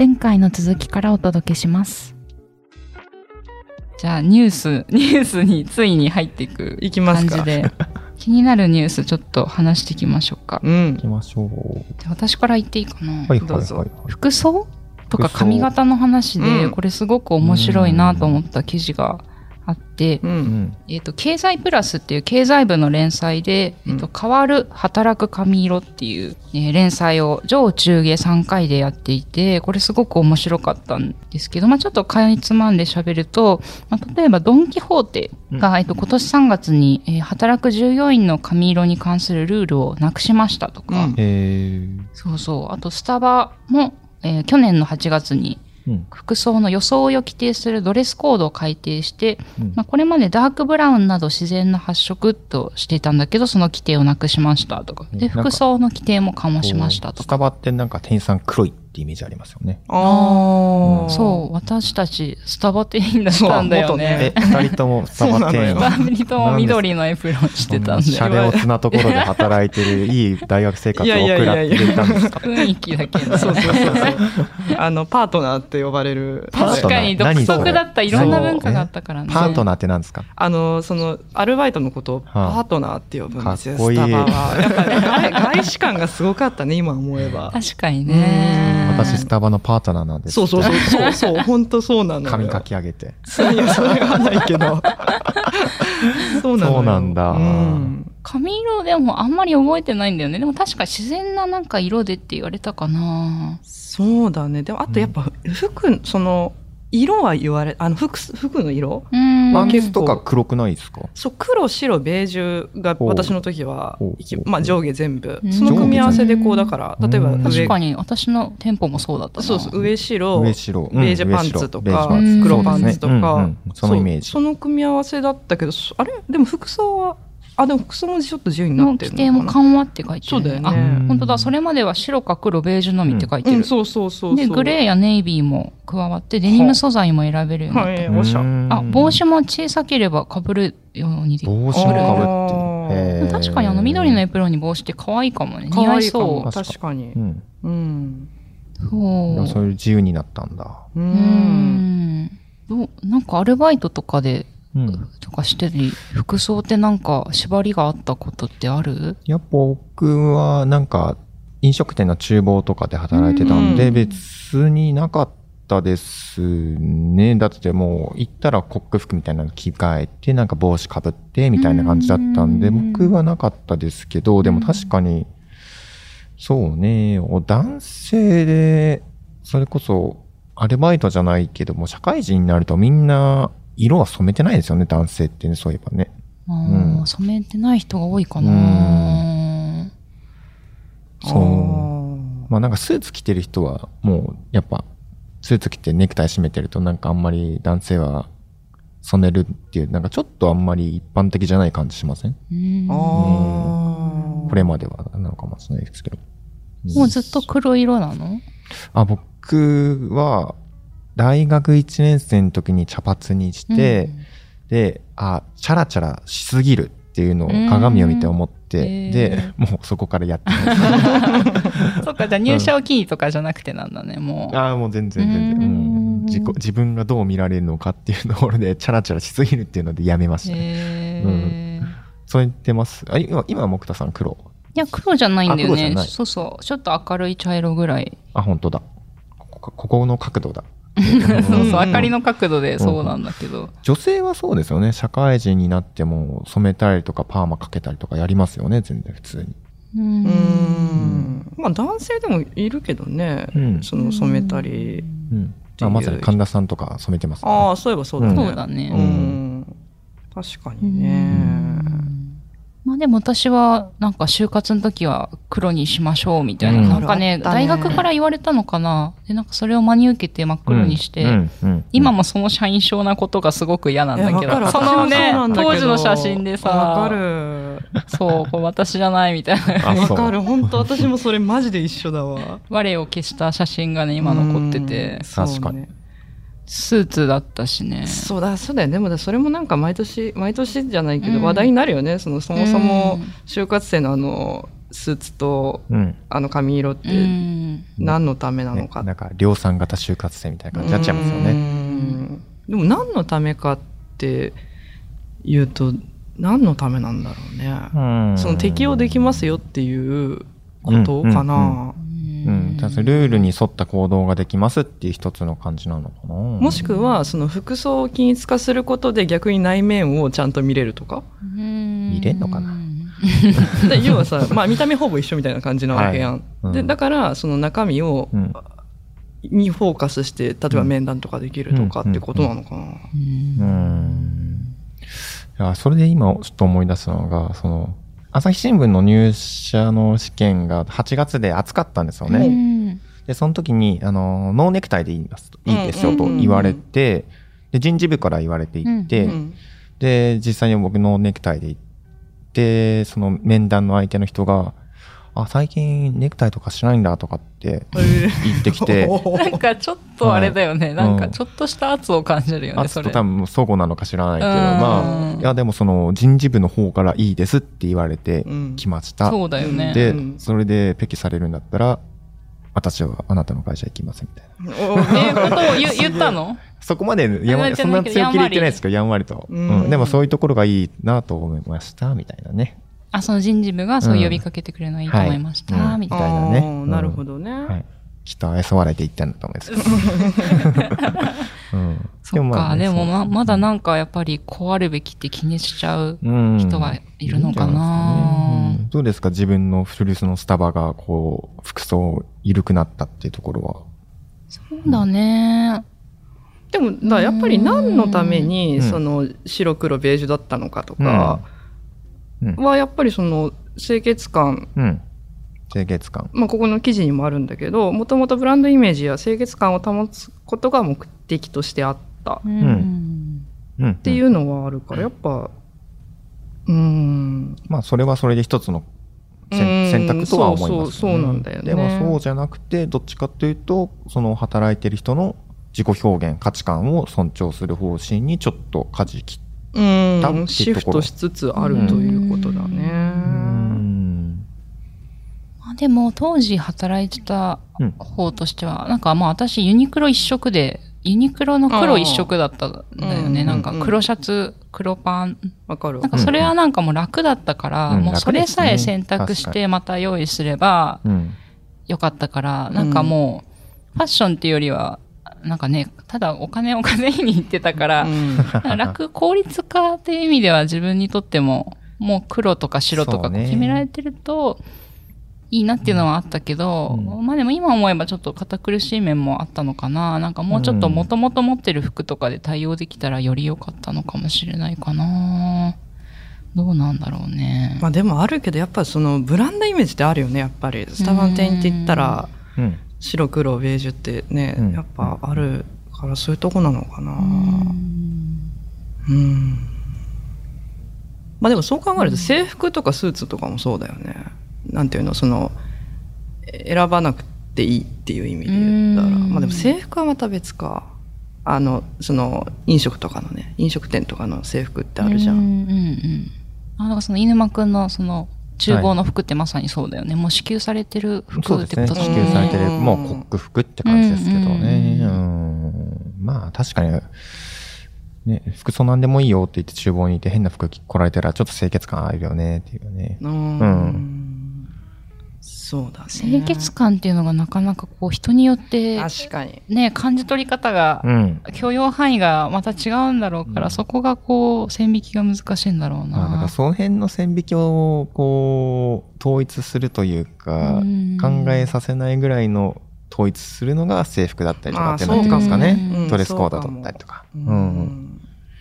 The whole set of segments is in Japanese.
前回の続きからお届けします。じゃあニュース、ニュースについに入っていくいきますか感じで、気になるニュースちょっと話していきましょうか。うん行きましょう。じゃあ私から言っていいかな。はいはいどうぞ。服装？とか髪型の話で、うんこれすごく面白いなと思った記事があって、ううん。ん。えっ、と、経済プラスっていう経済部の連載で、えっ、と、変わる働く髪色っていう、えー連載を上中下3回でやっていて、これすごく面白かったんですけど、まあちょっとかいつまんで喋ると、まあ、例えばドンキホーテが、えっと、今年3月に、えー働く従業員の髪色に関するルールをなくしましたとか、うん。えー、そうそう、あとスタバも、えー去年の8月にうん。服装の装いを規定するドレスコードを改定して、うん。まあ、これまでダークブラウンなど自然な発色としていたんだけど、その規定をなくしましたとか。で、服装の規定も緩和しましたとか。スタバってなんか店員さん黒いってイメージありますよね。ああそう、私たちスタバ店員だったんだよね。え、二人ともスタバ店員。二人とも緑のエプロンしてたんシャ。レオツなところで働いてるいい大学生活を送られていたんですか？雰囲気だけど。そうそうそうそうあのパートナーって呼ばれるパートナー確かに独特だった。いろんな文化があったからね。パートナーって何ですか？あのそのアルバイトのことをパはあートナーって呼ぶんですよ、かっこいいスタバはやっぱね外外資感がすごかったね今思えば確かにね。私スタバのパートナーなんです。そうそうそうそうそう。本当そうなのよ。髪かき上げて。いやそれはないけど。そうなそうなんだ。うん。髪色でもあんまり覚えてないんだよね。でも確か自然ななんか色でって言われたかな。そうだね。でもあとやっぱ服その色は言われあの服服の色？うん。パン結ツとか黒くないですか？そう黒白ベージュが私の時はまあ、上下全部。うん。その組み合わせでこうだから例えば確かに私の店舗もそうだったな。そうそう上白ベージュパンツとか黒パンツ。とかそうですね。うんうん。そのイメージ。その組み合わせだったけどそあれ？でも服装はあでも服装もちょっと自由になの規定ってるのかなも緩和って書いてる、そうだよねあ、本当だ。それまでは白か黒、ベージュのみって書いてる。うん、そうそうそうそうで、グレーやネイビーも加わって、デニム素材も選べるようになった。はいおしゃうんあ、帽子も小さければ被るようにできる。帽子もかぶって確かにあの緑のエプロンに帽子って可愛いかもね。似可合いそ確かにうん。うんう。そう。そういう自由になったんだ。ううんん。どうなんかアルバイトとかで、うん。とかしてり、服装ってなんか縛りがあったことってある？やっぱ僕はなんか飲食店の厨房とかで働いてたんで、うん。別になかったですね。だってもう行ったらコック服みたいなの着替えて、なんか帽子かぶってみたいな感じだったんで、うん。僕はなかったですけど、でも確かに、そうね、お男性で、それこそアルバイトじゃないけども、社会人になるとみんな色は染めてないですよね、男性ってね、そういえばね。うん。染めてない人が多いかな、そう。まあなんかスーツ着てる人はもうやっぱスーツ着てネクタイ締めてるとなんかあんまり男性は染めるっていうなんかちょっとあんまり一般的じゃない感じしません。うん。これまではなのかもしれないですけど。もうずっと黒色なの？あ、僕は大学1年生の時に茶髪にして、で、あ、チャラチャラしすぎるっていうのを鏡を見て思って、うんで、もうそこからやってます。そっか、じゃあ入社を機にとかじゃなくてなんだね、もう。ああ、もう全然全然。ううんん自己自分がどう見られるのかっていうところで、チャラチャラしすぎるっていうのでやめましたね。へーそう言ってます。あ今、今、木田さん黒？いや、黒じゃないんだよね。そうそう。ちょっと明るい茶色ぐらい。あ、本当だ。ここの角度だ。そうそう、うん明かりの角度でそうなんだけど。女性はそうですよね。社会人になっても染めたりとかパーマかけたりとかやりますよね。全然普通に。う。うんんまあ男性でもいるけどね、うんその染めたりうん。あまさに神田さんとか染めてます、ああそういえばそうだね、そうだねうん確かにね、まあでも私はなんか就活の時は黒にしましょうみたいな。うんなんかねね大学から言われたのかな。で、なんかそれを真に受けて真っ黒にして、うんうん今もその社員証なことがすごく嫌なんだけど、そのね当時の写真でさ、わかる。そう、これ私じゃないみたいな。わかる。本当私もそれマジで一緒だわ。我を消した写真がね、今残っててうん、確かにねスーツだったしね。そうだ、そうだよね。でもだそれもなんか毎年、毎年じゃないけど、うん話題になるよね。その、そもそもうん、就活生のあの、スーツと、うんあの髪色っうて、ん。何のためなのねか。なんか量産型就活生みたいな感じになっちゃいますようね。んでも何のためかって言うと、何のためなんだろうね。うんその適用できますよっていうことかな。うんうん、ただルールに沿った行動ができますっていう一つの感じなのかな。もしくは、その服装を均一化することで逆に内面をちゃんと見れるとか？見見れんのかな？で要はさ、まあ見た目ほぼ一緒みたいな感じなわけやん。はいうんでだから、その中身を、うんにフォーカスして、例えば面談とかできるとかってことなのかな。うん。いや、それで今ちょっと思い出すのが、その、朝日新聞の入社の試験が8月で暑かったんですようね。んで、その時に、あの、ノーネクタイでいいます。いいですよと言われて、で、人事部から言われていて、うん。で、実際に僕ノーネクタイで行って、その面談の相手の人が、あ、最近ネクタイとかしないんだとかって言ってきて、なんかちょっとあれだよね。いなんかちょっとした圧を感じるよね、あとそれ。多分相互なのか知らないけど、うんまあ、いやでもその人事部の方からいいですって言われてうん来ました。そうだよね。で、うんそれでペキされるんだったら、私はあなたの会社行きませんみたいな。おえいうことを言 言ったの？そこまでやんわり、そんな強気で言ってないですけど、やんわりと。うんうんでもそういうところがいいなと思いました、みたいなね。あ、その人事部がそう呼びかけてくれるのいいと思いました、うんはいみたいな。ねなるほどね。はい。きっと愛想笑いで言ったんだと思うんですけど。うん。そっか、でもままだななんかやっぱりこうあるべきって気にしちゃう。うん人はいるのかなうんどうですか自分の古巣のスタバが、こう、服装緩くなったっていうところは？そうだね。でも、だやっぱり何のためうに、んその白黒ベージュだったのかとかうん。は、やっぱりその清潔感、うん。清潔感。まあ、ここの記事にもあるんだけど、もともとブランドイメージや清潔感を保つことが目的としてあった。うん。ん。うん。っっていうのはあるから、やっぱ、うーん、まあ、それはそれで一つの選択とは思います、そうそうそうなんだよね。でもそうじゃなくて、どっちかというと、その働いてる人の自己表現、価値観を尊重する方針にちょっと舵切っていうところシフトしつつあるということだうね。うん。まあでも当時働いてたうん方としては、なんかまあ私ユニクロ一色で、ユニクロの黒一色だったんだよね。うんなんか黒シャツ、黒パン。わかるなんかそれはなんかもう楽だったから、うんもうそれさえ選択してまた用意すればうん。よかったから、なんかもう、ファッションっていうよりは、なんかね、ただお金を稼ぎに行ってたから、うん 楽、効率化っていう意味では自分にとっても、もう黒とか白とか決められてると、いいなっていうのはあったけど、うんまあでも今思えばちょっと堅苦しい面もあったのかな。なんかもうちょっとうん元々持ってる服とかで対応できたらより良かったのかもしれないかな。どうなんだろうね。まあでもあるけど、やっぱそのブランドイメージってあるよね、やっぱり。スタバの店員って言ったら、うん。白黒ベージュってね、うんやっぱあるからそういうとこなのかな。うんうん。まあでもそう考えると制服とかスーツとかもそうだよね。なんていうの、その、え選ばなくていいっていう意味で言ったら。うんまあでも制服はまた別か。あの、その、飲食とかのね、飲食店とかの制服ってあるじゃ。うんんうんうん。あ、だからその犬間くんのその、厨房の服ってまさにそうだよね。もう支給されてる服って。ことだもん支給されてる、うんもうコック服って感じですけどね。ううんん。まあ、確かに、ね、服装なんでもいいよって言って厨房にいて変な服着来られたらちょっと清潔感あるよねっていうね。うん。そうだね。清潔感っていうのがなかなかこう人によって確かに。ね、感じ取り方が、うん。許容範囲がまた違うんだろうから、うんそこがこう、線引きが難しいんだろうまあ、だか。その辺の線引きを、こう、統一するというか、うん考えさせないぐらいの統一するのが制服だったりとかってあなってくるんですかね。そうかもドレスコードだったりとか。ううん。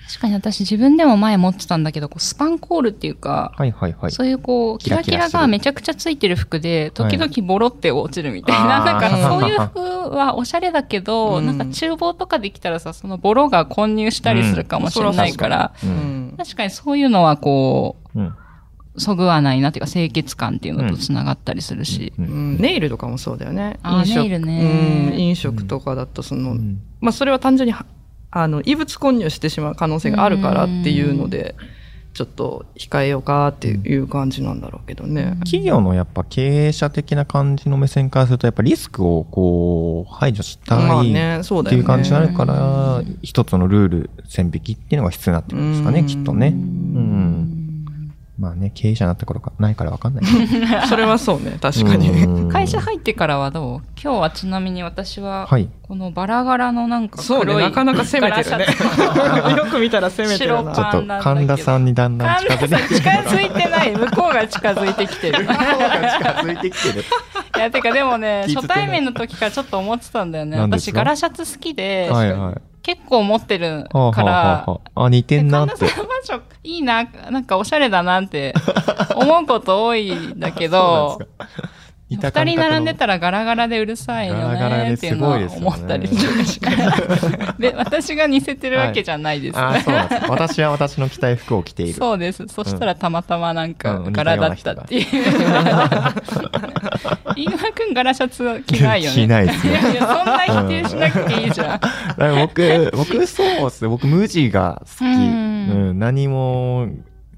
確かに私自分でも前持ってたんだけど、こうスパンコールっていうか、はいはいはい。そういうこう、キラキラがめちゃくちゃついてる服で、時々ボロって落ちるみたいな。あーなんか そういう服はおしゃれだけど、うんなんか厨房とかできたらさ、そのボロが混入したりするかもしれないから、う。うんん。確かにそういうのはこうん。う、そぐわないなっていうか、清潔感っていうのと繋がったりするし。ううんんネイルとかもそうだよね。飲食ネイルねうん飲食とかだとその、うんまあそれは単純にはあの異物混入してしまう可能性があるからっていうので、ちょっと控えようかっていう感じなんだろうけどね。企業のやっぱ経営者的な感じの目線からすると、やっぱリスクをこう排除したい。っていう感じになるから、一つのルール、線引きっていうのが必要になってくるんですかね、うんきっとね。うん。まあね、経営者になった頃かないからわかんないけど。それはそうね、確かに。うん会社入ってからはどう今日はちなみに私は、はい。このバラ柄のなんかそうね、なかなか攻めてるね。よく見たら攻めてるな。ちょっと神田さんにだんだん近づいて神田さん近づいてない。向こうが近づいてきてる。い近づいてきてる。や、てかでもね、初対面の時からちょっと思ってたんだよね。私、柄シャツ好きで、はいはい。結構持ってるはあはあから、はあは。ああ、似てんなって。神田。さんいいな、なんかおしゃれだなって思うこと多いんだけど、二人並んでたらガラガラでうるさいよねでっていうのは思ったりする。で、私が似せてるわけじゃないです。あーそうなんです。私は私の着たい服を着ている。そうです。そしたらたまたまなんかうん柄だったっていう。飯村くん柄シャツ着ないよね。着ないですねいやいや、そんな否定しなくていいじゃん。だから僕、僕そうですね。僕無地が好き。ううんん、何も、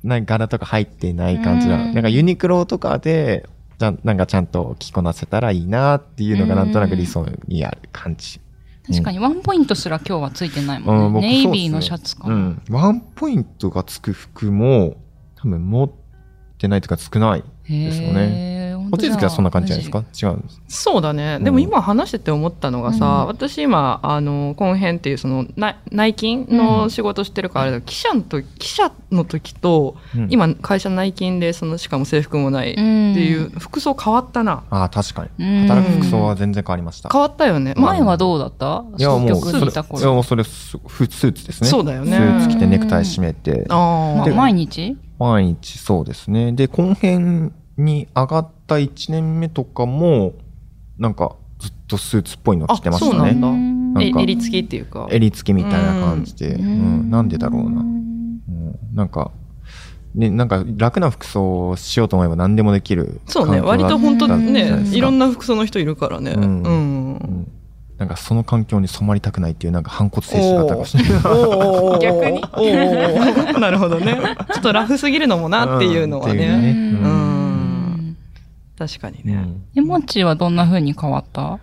なんか柄とか入ってない感じだ。うんなんかユニクロとかで、じゃなんかちゃんと着こなせたらいいなっていうのがなんとなく理想にある感じ。確かにワンポイントすら今日はついてないもうんん、ね。僕ネイビーのシャツかな。うん。ワンポイントがつく服も、多分持ってないというか少ないですよね。へーお手つきはそんな感じじゃないですか？違う。そうだね。でも今話してて思ったのがさ、うん私今、あの、コンヘンっていうその内内勤の仕事してるから、あれだ記者の時、記者の時と、うん、今会社内勤で、その、しかも制服もないっていう、服装変わったな。ああ、確かに。うん働く服装は全然変わりました。変わったよね。前はどうだった？いや、もう、結それ、局いや、頃。もうそれ、スーツですね。そうだよねスーツ着てネクタイ締めて、ああ。ま毎日？毎日そうですね。で、後編に上がった1年目とかも、なんか、ずっとスーツっぽいの着てましたね。あそうなんだ。うん。なんか。え襟付きっていうか。襟付きみたいな感じで、うん。なんでだろうな。うん。なんか、ね、なんか楽な服装をしようと思えば何でもできる。そうね。割と本当うん。ね、いろんな、な服装の人いるからね。うん。うん。うん。なんかその環境に染まりたくないっていうなんか反骨精神があったかもしれない。逆になるほどね。ちょっとラフすぎるのもなっていうのはね。ねうんうん確かにね。うんえ、モッチーはどんな風に変わった？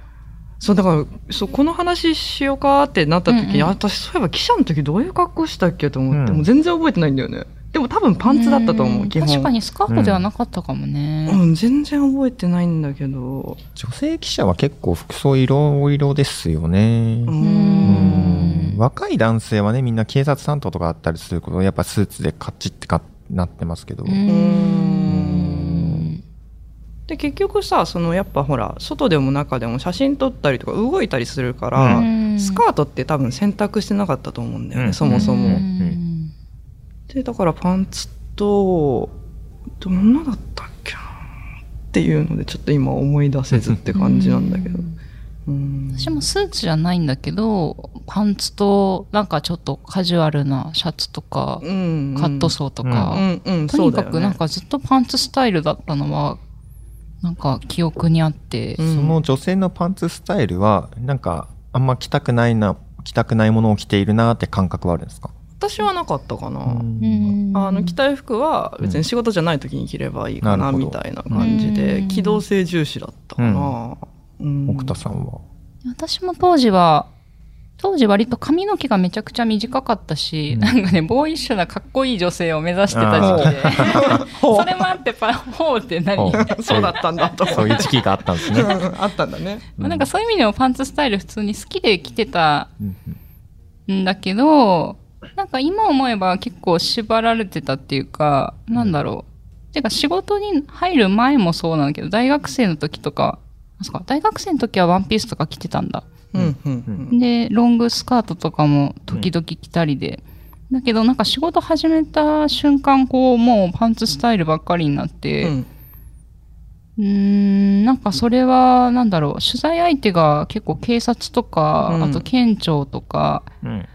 そう、だから、そう、この話しようかってなった時に、うんうんあ私そういえば記者の時どういう格好したっけと思って、うんもう全然覚えてないんだよね。でも多分パンツだったと思う、ん基本。確かにスカートではなかったかもね。うん、全然覚えてないんだけど。女性記者は結構服装いろいろですよね。う。うんん若い男性はね、みんな警察担当とかあったりすること、やっぱスーツでカッチってかなってますけど。うーんで、結局さ、そのやっぱほら、外でも中でも写真撮ったりとか動いたりするから、うスカートって多分選択してなかったと思うんだよね、うん。そもそも。うん。で、だからパンツと、どんなだったっけなっていうので、ちょっと今思い出せずって感じなんだけど。うん。私もスーツじゃないんだけど、パンツと、なんかちょっとカジュアルなシャツとか、うんカットソーとか、うんうん、とにかくなんか、かずっとパンツスタイルだったのは、なんか記憶にあって、うん。その女性のパンツスタイルは、なんか、あんま着たくないな、着たくないものを着ているなって感覚はあるんですか？私はなかったかな。うん。あの着たい服は別に仕事じゃない時に着ればいいかななるほど。みたいな感じでうん。機動性重視だったかな。うん。奥田さんは？私も当時は、当時割と髪の毛がめちゃくちゃ短かったし、うんなんかね、ボーイッシュなかっこいい女性を目指してた時期で、それもあってパフォーって何そうだったんだと。そういう時期があったんですね。うんあったんだね。まあなんかそういう意味でもパンツスタイル普通に好きで着てたうんだけど、なんか今思えば結構縛られてたっていうか、なんだろう。てか仕事に入る前もそうなんだけど、大学生の時とか大学生の時はワンピースとか着てたんだ。うんうんうん。で、ロングスカートとかも時々着たりで、だけどなんか仕事始めた瞬間こうもうパンツスタイルばっかりになっうて、ん。うーんなんかそれはなんだろう取材相手が結構警察とか、うん。あと県庁とかうん。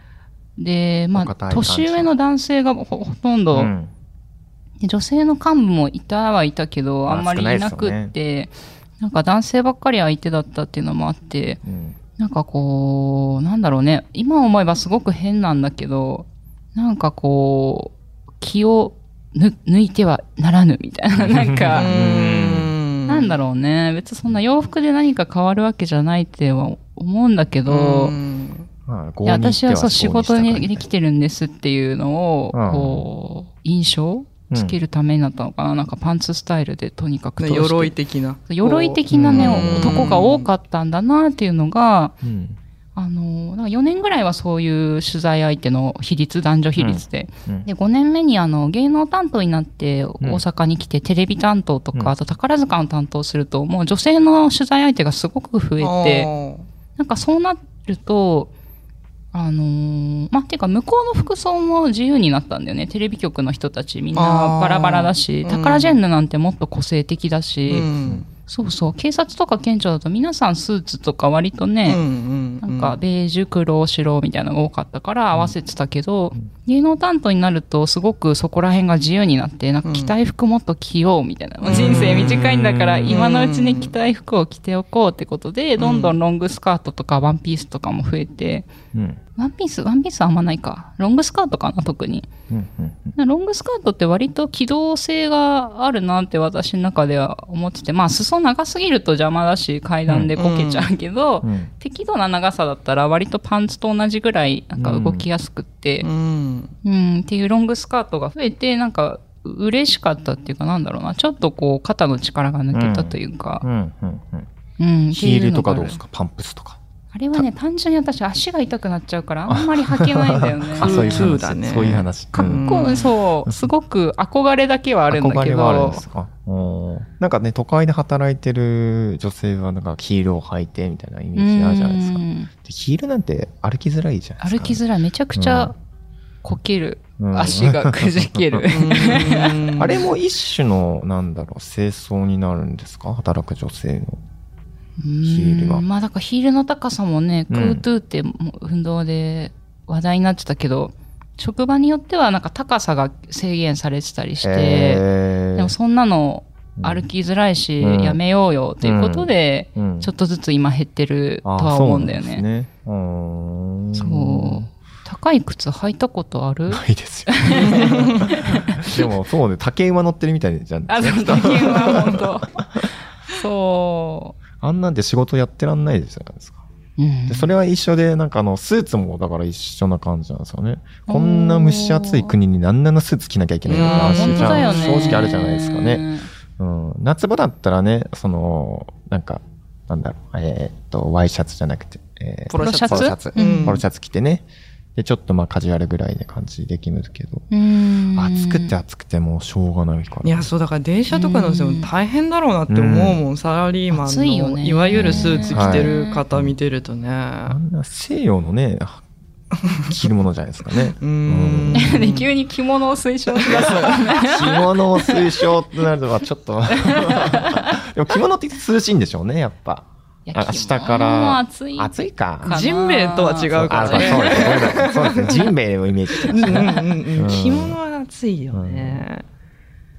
でまあ年上の男性がほほとんど、うん。で女性の幹部もいたはいたけどまああんまりいなくって、なんか男性ばっかり相手だったっていうのもあってうんなんかこうなんだろうね。今思えばすごく変なんだけどなんかこう気をぬ抜いてはならぬみたいな。なんか。なんだろうね。別にそんな洋服で何か変わるわけじゃないっては思うんだけど、私はそう仕事にでできてるんですっていうのを、うん。こう、印象つけるためになったのかな？なんかパンツスタイルでとにかく鎧的な。鎧的なね、うん。男が多かったんだなっていうのが、うん。あの、なんか4年ぐらいはそういう取材相手の比率、男女比率で。うん。で、5年目にあの、芸能担当になって大阪に来て、テレビ担当とか、うん。あと宝塚の担当すると、もう女性の取材相手がすごく増えて、なんかそうなると、あのーまあ、ていうか向こうの服装も自由になったんだよね。テレビ局の人たちみんなバラバラだし、うん。タカラジェンヌなんてもっと個性的だし、うんそうそう、警察とか県庁だと皆さんスーツとか割とね、うんなんか、ベージュ、黒、白みたいなのが多かったから合わせてたけど、うん芸能担当になるとすごくそこら辺が自由になって、なんか着たい服もっと着ようみたいな。うん。人生短いんだからうん。今のうちに着たい服を着ておこうってことで、どんどんロングスカートとかワンピースとかも増えて、うん。ワンピース、ワンピースはあんまないか。ロングスカートかな、特に。うんうんロングスカートって割と機動性があるなって私の中では思ってて、まあ裾長すぎると邪魔だし階段でこけちゃうけど、うん。適度な長さだったら割とパンツと同じぐらいなんか動きやすくってう、ん。うん、っていうロングスカートが増えて、なんか嬉しかったっていうかなんだろうな、ちょっとこう肩の力が抜けたというか。う、ん。うん。うん。うん、ヒールとかどうですか？パンプスとか。あれはね、単純に私足が痛くなっちゃうからあんまり履けないんだよね。あ、そういう話。だねそういう話。かっこいい、そう、すごく憧れだけはあるんだけ憧れはあるんどで、すか？おーなんかね、都会で働いてる女性はなんかヒールを履いてみたいなイメージあるじゃないですか。ヒールなんて歩きづらいじゃないですか。歩きづらい、めちゃくちゃこける、うん足がくじける。あれも一種の、なんだろう、清掃になるんですか？働く女性の。ヒールはまあだからヒールの高さもね、うん。クートゥーって運動で話題になってたけど、職場によってはなんか高さが制限されてたりして、えー。でもそんなの歩きづらいし、うん。やめようよということで、うん。ちょっとずつ今減ってるとあは思うんだよね。そう。高い靴履いたことある？ないですよ。でもそうね、竹馬乗ってるみたいじゃん。あ、でも体験は本当。そあんなんで仕事やってらんないですじゃないですか。う。うんでそれは一緒で、なんかあの、スーツもだから一緒な感じなんですよね。こんな蒸し暑い国に何なのスーツ着なきゃいけないのかうん話本当だよね。正直あるじゃないですかね。。うん。夏場だったらね、その、なんか、なんだろう、えーっと、ワイシャツじゃなくて、えーポロシャツ？ポロシャツ。うんポロシャツ着てね。で、ちょっとまあカジュアルぐらいで感じできるけど、うん。暑くて暑くてもうしょうがないから。いや、そうだから電車とかの人も大変だろうなって思うもん、サラリーマンの、ねいわゆるスーツ着てる方見てるとね。あんな西洋のね、着るものじゃないですかね。うーん。で急に着物を推奨しだす。着物を推奨ってなるとはちょっと でも着物って涼しいんでしょうねやっぱいやあ下から。暑い暑いかジンベエとは違うからあそうですね。ねそうですね。ジンベエをイメージしてまうんした。ねうんうん。うん。着物は暑いよね。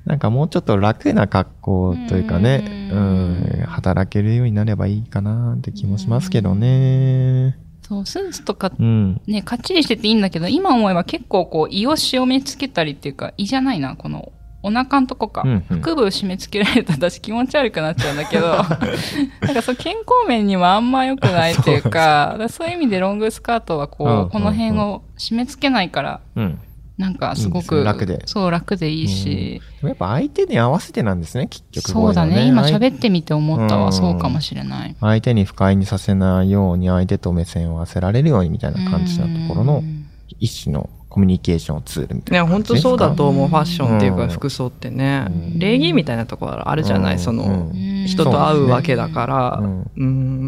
なんかもうちょっと楽な格好というかね。ううん。ん働けるようになればいいかなって気もしますけどね。そう、スーツとかうん。ね、かっちりしてていいんだけど、今思えば結構こう、胃を締め付けたりっていうか、胃じゃないな、この、お腹のとこか。うんうん。腹部を締め付けられると私気持ち悪くなっちゃうんだけど、なんかそう健康面にもあんま良くないっていうか、そう。いう意味でロングスカートはこう、うんうんうん。この辺を締め付けないから、うんなんかすごく、ね。楽で。そう、楽でいいし、やっぱ相手に合わせてなんですね結局そうだね、今喋っってみて思ったわ、うん。そうかもしれない。相手に不快にさせないように相手と目線を合わせられるようにみたいな感じなところのうん。一種のコミュニケーションツールみたいね、な感本当そう。だと思う、ファッションっていううん。か服装ってね。うん。礼儀みたいなところあるじゃない、うん。その人と会うわけだから。うん、う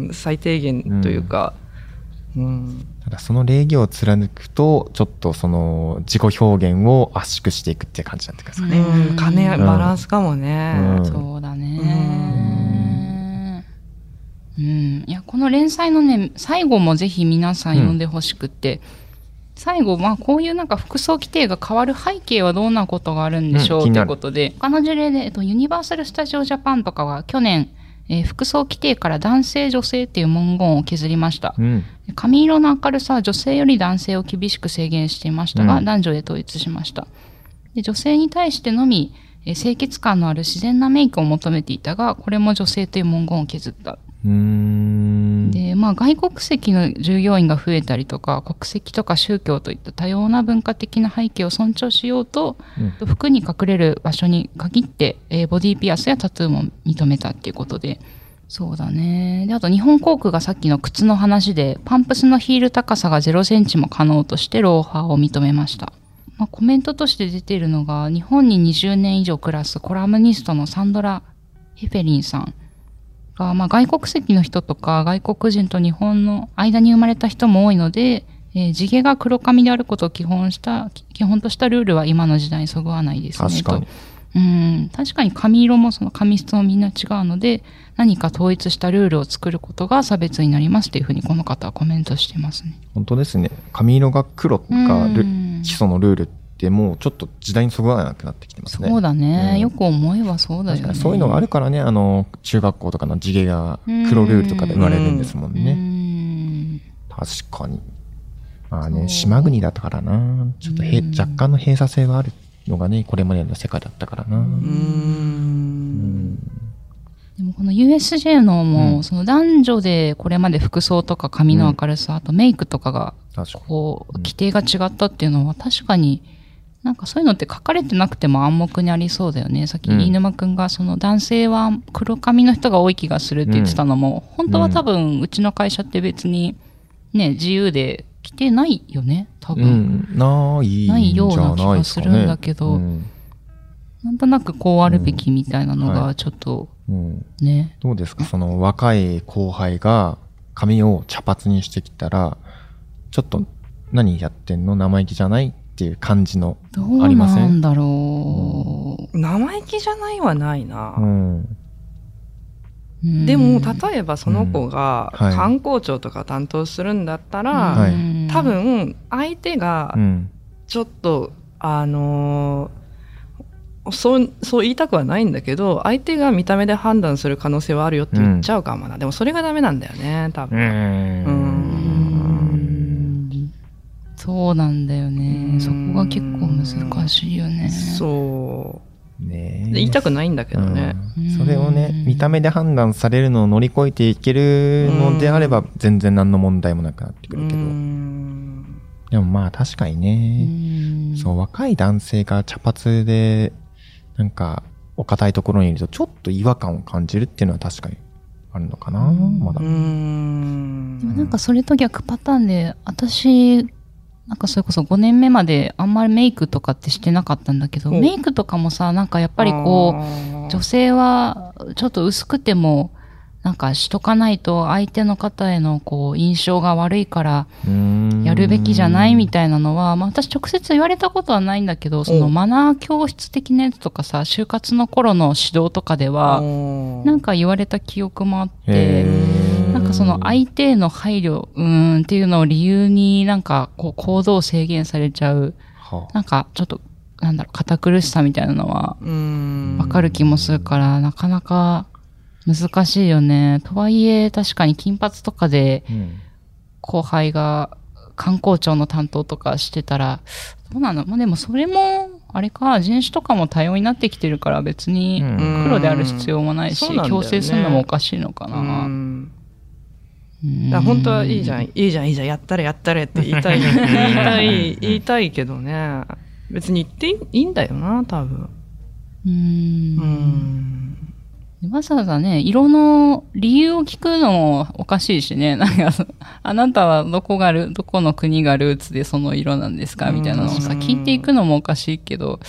ん、最低限というか、うん。ただその礼儀を貫くと、ちょっとその自己表現を圧縮していくっていう感じになってくるんですかね。うん、兼ね合い、うんバランスかもね。うん。そうだね。うん。いや、この連載のね、最後もぜひ皆さん。読んでほしくって、最後、まあ、こういうなんか服装規定が変わる背景はどんなことがあるんでしょう、といううん気になることで、他の事例で、えっと、ユニバーサル・スタジオ・ジャパンとかは去年、えー服装規定から男性、女性っていう文言を削りました。うん。髪色の明るさは女性より男性を厳しく制限していましたが、うん男女で統一しましたで女性に対してのみえー清潔感のある自然なメイクを求めていたがこれも女性という文言を削った。で、まあ、外国籍の従業員が増えたりとか国籍とか宗教といった多様な文化的な背景を尊重しようと、うん。服に隠れる場所に限って、えーボディピアスやタトゥーも認めたっていうことで。そうだね。であと日本航空がさっきの靴の話でパンプスのヒール高さが0センチも可能としてローファーを認めました、まあ、コメントとして出ているのが日本に20年以上暮らすコラムニストのサンドラ・ヘフェリンさんが、まあ、外国籍の人とか外国人と日本の間に生まれた人も多いので、えー地毛が黒髪であることを基本した基本としたルールは今の時代にそぐわないですね確かにと。うん確かに髪色もその髪質もみんな違うので何か統一したルールを作ることが差別になりますというふうにこの方はコメントしてますね。本当ですね。髪色が黒が基礎のルールってもうちょっと時代にそぐわなくなってきてますね。そうだね、うんよく思えばそうだよね。そういうのがあるからね、あの、中学校とかの地毛が黒ルールとかで生まれるんですもんうね。ん確かに。まあね、島国だったからな。ちょっとへうん若干の閉鎖性があるのがね、これまでの世界だったからな。う。うんんでもこの USJ のも、うんその男女でこれまで服装とか髪の明るさ、あとメイクとかがこううん規定が違ったっていうのは確かになんかそういうのって書かれてなくても暗黙にありそうだよね。さっきうん飯沼くんがその男性は黒髪の人が多い気がするって言ってたのも、本当は多分うちの会社って別にね、自由で着てないよね、多う分。ん、ないないような気がする。んだけど。うん。なんとなくこうあるべきみたいなのがちょっとうん。ね。どうですか？その若い後輩が髪を茶髪にしてきたら、ちょっと何やってんの？生意気じゃない？っていう感じの。ありません？なんだろう。生意気じゃないはないな。うん。うんでも、例えばその子が観光庁とか担当するんだったら、はいうん多分相手がうん。ちょっと、あのーそう、そう言いたくはないんだけど、相手が見た目で判断する可能性はあるよって言っちゃうかもな。でもそれがダメなんだよね、多分。うんそうなんだようんね。そこが結構難しいよね。そう。ね言いたくないんだけどね。うんそれをねうん、見た目で判断されるのを乗り越えていけるのであれば、全然何の問題もなくなってくるけど。うんでもまあ確かにね、うんそう、若い男性が茶髪で、なんか、お堅いところにいると、ちょっと違和感を感じるっていうのは確かにあるのかな、うんまだ。うんでもなんかそれと逆パターンで、私、なんかそれこそ5年目まであんまりメイクとかってしてなかったんだけど、メイクとかもさ、なんかやっぱりこう、う女性はちょっと薄くても、なんかしとかないと相手の方へのこう印象が悪いからやるべきじゃないみたいなのは、まあ私直接言われたことはないんだけど、そのマナー教室的なやつとかさ、就活の頃の指導とかでは、なんか言われた記憶もあって、かその相手への配慮、うーんっていうのを理由になんかこう行動を制限されちゃう、はなんかちょっと、なんだろう、堅苦しさみたいなのはうん。わかる気もするから、なかなか難しいよね。とはいえ、確かに金髪とかで後輩が観光庁の担当とかしてたら、どうなのまあでもそれも、あれか、人種とかも多様になってきてるから別にうん。黒である必要もないし、強制するのもおかしいのかうな。だ本当はいいじゃん、いいじゃん、いいじゃん、やったれ、やったれって言いたい、言いたい、言いたいけどね。別に言っていいんだよな、多分。う。うんん。わざわざね、色の理由を聞くのもおかしいしね。なんか、あなたはどこがル、どこの国がルーツでその色なんですかみたいなのをさ、うん聞いていくのもおかしいけど、わ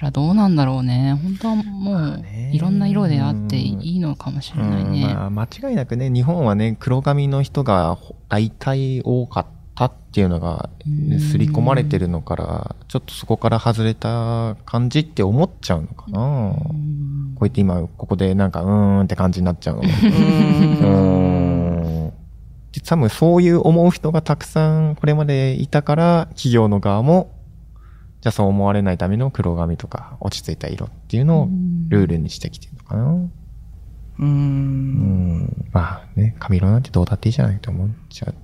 かからどうなんだろうね。本当はもういろんな色であっていいのかもしれないうんね。まあ、間違いなくね、日本はね、黒髪の人が大体多かったっていうのが、うん刷り込まれてるのから、ちょっとそこから外れた感じって思っちゃうのかな。うんこうやって今、ここでなんか、うーんって感じになっちゃうのも。う多分そういう思う人がたくさんこれまでいたから、企業の側も、じゃあそう思われないための黒髪とか落ち着いた色っていうのをルールにしてきてるのかな。う。うんん。まあね、髪色なんてどうだっていいじゃないと思っちゃう。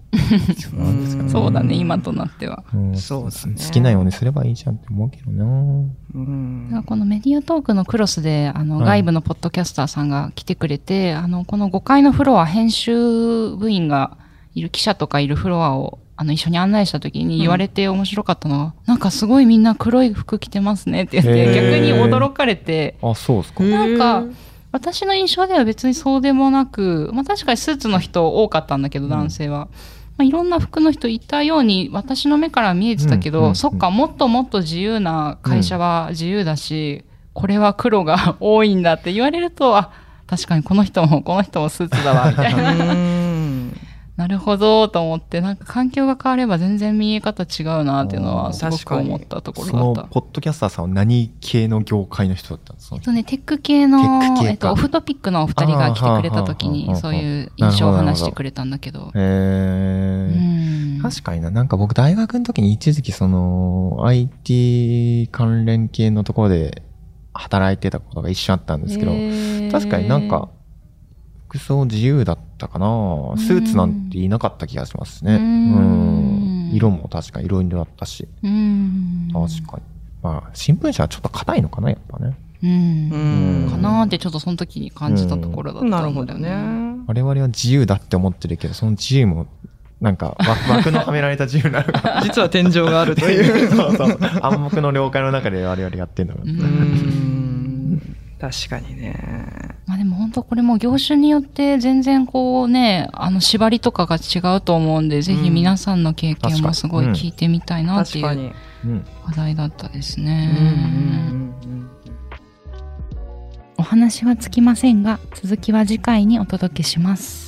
そうなんですかね そうだね、今となっては。うんそうだね好きなようにすればいいじゃんって思うけどな。うんこのメディアトークのクロスで、あの、はい外部のポッドキャスターさんが来てくれて、あの、この5階のフロア、編集部員がいる記者とかいるフロアを、あの、一緒に案内した時に言われて面白かったのは、なんかすごいみんな黒い服着てますねって言って、逆に驚かれて、あ、そうですか。なんか、私の印象では別にそうでもなく、まあ確かにスーツの人多かったんだけど、うん。男性は。まあ、いろんな服の人いたように私の目から見えてたけど、うん。うん。うんそっか、もっともっと自由な会社は自由だし、これは黒が多いんだって言われると、あ、確かにこの人もこの人もスーツだわ、みたいな。うんなるほど、と思って、なんか環境が変われば全然見え方違うなっていうのはすごく確かに思ったとこそろだった。のポッドキャスターさんは何系の業界の人だったんですか？えっとね、テック系の、えっと、オフトピックのお二人が来てくれた時に、そういう印象を話してくれたんだけど。ー。ん。確かにな、なんか僕大学の時に一時期その IT 関連系のところで働いてたことが一瞬あったんですけど、確かになんか、服装自由だったかなスーツなんていなかった気がしますね。ううんん。色も確か色々だったし。うん。確かに。まあ、新聞社はちょっと硬いのかな、やっぱね。うん。うんかなーってちょっとその時に感じたところだったんだよなるほどね。我々は自由だって思ってるけど、その自由も、なんか枠、枠のはめられた自由なのか。実は天井があるととい。いう う、そうそう。暗黙の了解の中で我々やってんだから。ううんん。確かにね。まあでも本当これも業種によって全然こうね、あの縛りとかが違うと思うんで、ぜひ皆さんの経験もすごい聞いてみたいなっていう。話題だったですうんね。うんお話はつきませんが、続きは次回にお届けします。